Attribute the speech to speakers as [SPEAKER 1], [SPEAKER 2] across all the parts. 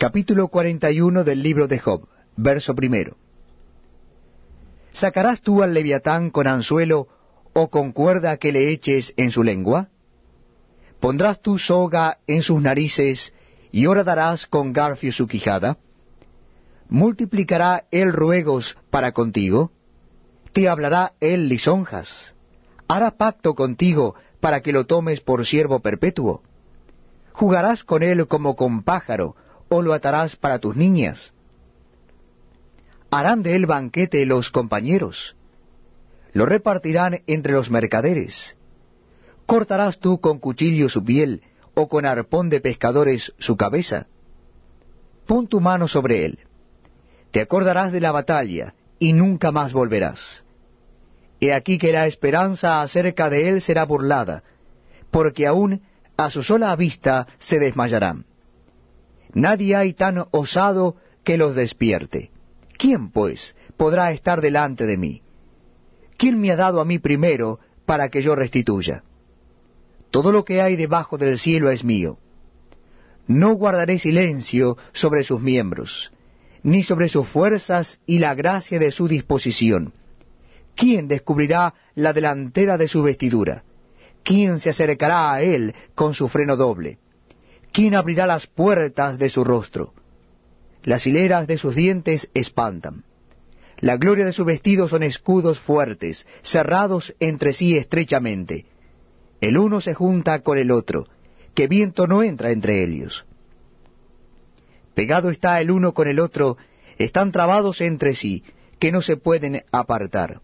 [SPEAKER 1] Capítulo 41 del libro de Job, verso primero. ¿Sacarás tú al leviatán con anzuelo o con cuerda que le eches en su lengua? ¿Pondrás tú soga en sus narices y darás con garfio su quijada? ¿Multiplicará él ruegos para contigo? ¿Te hablará él lisonjas? ¿Hará pacto contigo para que lo tomes por siervo perpetuo? ¿Jugarás con él como con pájaro, o lo atarás para tus niñas? ¿Harán de él banquete los compañeros? ¿Lo repartirán entre los mercaderes? ¿Cortarás tú con cuchillo su piel, o con arpón de pescadores su cabeza? Pon tu mano sobre él. Te acordarás de la batalla, y nunca más volverás. He aquí que la esperanza acerca de él será burlada, porque aún a su sola vista se desmayarán. Nadie hay tan osado que los despierte. ¿Quién, pues, podrá estar delante de mí? ¿Quién me ha dado a mí primero para que yo restituya? Todo lo que hay debajo del cielo es mío. No guardaré silencio sobre sus miembros, ni sobre sus fuerzas y la gracia de su disposición. ¿Quién descubrirá la delantera de su vestidura? ¿Quién se acercará a él con su freno doble? ¿Quién abrirá las puertas de su rostro? Las hileras de sus dientes espantan. La gloria de su vestido son escudos fuertes, cerrados entre sí estrechamente. El uno se junta con el otro, que viento no entra entre ellos. Pegado está el uno con el otro, están trabados entre sí, que no se pueden apartar.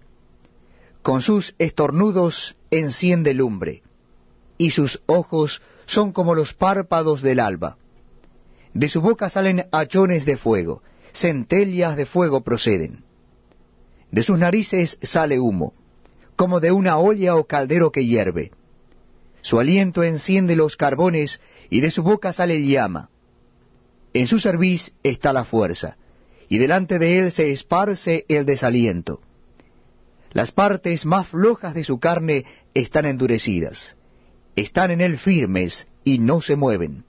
[SPEAKER 1] Con sus estornudos enciende lumbre, y sus ojos son como los párpados del alba. De su boca salen hachones de fuego, centellas de fuego proceden. De sus narices sale humo, como de una olla o caldero que hierve. Su aliento enciende los carbones, y de su boca sale llama. En su cerviz está la fuerza, y delante de él se esparce el desaliento. Las partes más flojas de su carne están endurecidas. Están en él firmes y no se mueven.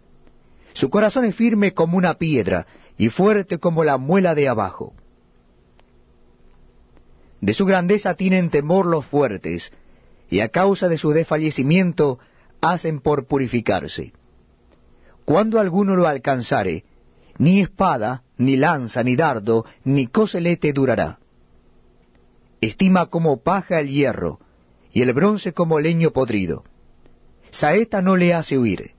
[SPEAKER 1] Su corazón es firme como una piedra y fuerte como la muela de abajo. De su grandeza tienen temor los fuertes, y a causa de su desfallecimiento hacen por purificarse. Cuando alguno lo alcanzare, ni espada, ni lanza, ni dardo, ni coselete durará estima como paja el hierro, y el bronce como leño podrido. Saeta no le hace huir,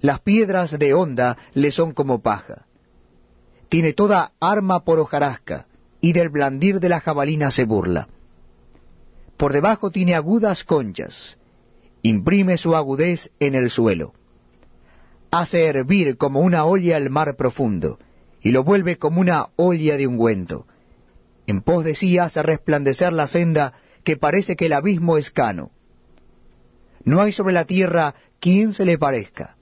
[SPEAKER 1] las piedras de honda le son como paja. Tiene toda arma por hojarasca, y del blandir de la jabalina se burla. Por debajo tiene agudas conchas, imprime su agudez en el suelo. Hace hervir como una olla el mar profundo, y lo vuelve como una olla de ungüento en pos de sí hace resplandecer la senda que parece que el abismo es cano. No hay sobre la tierra quien se le parezca.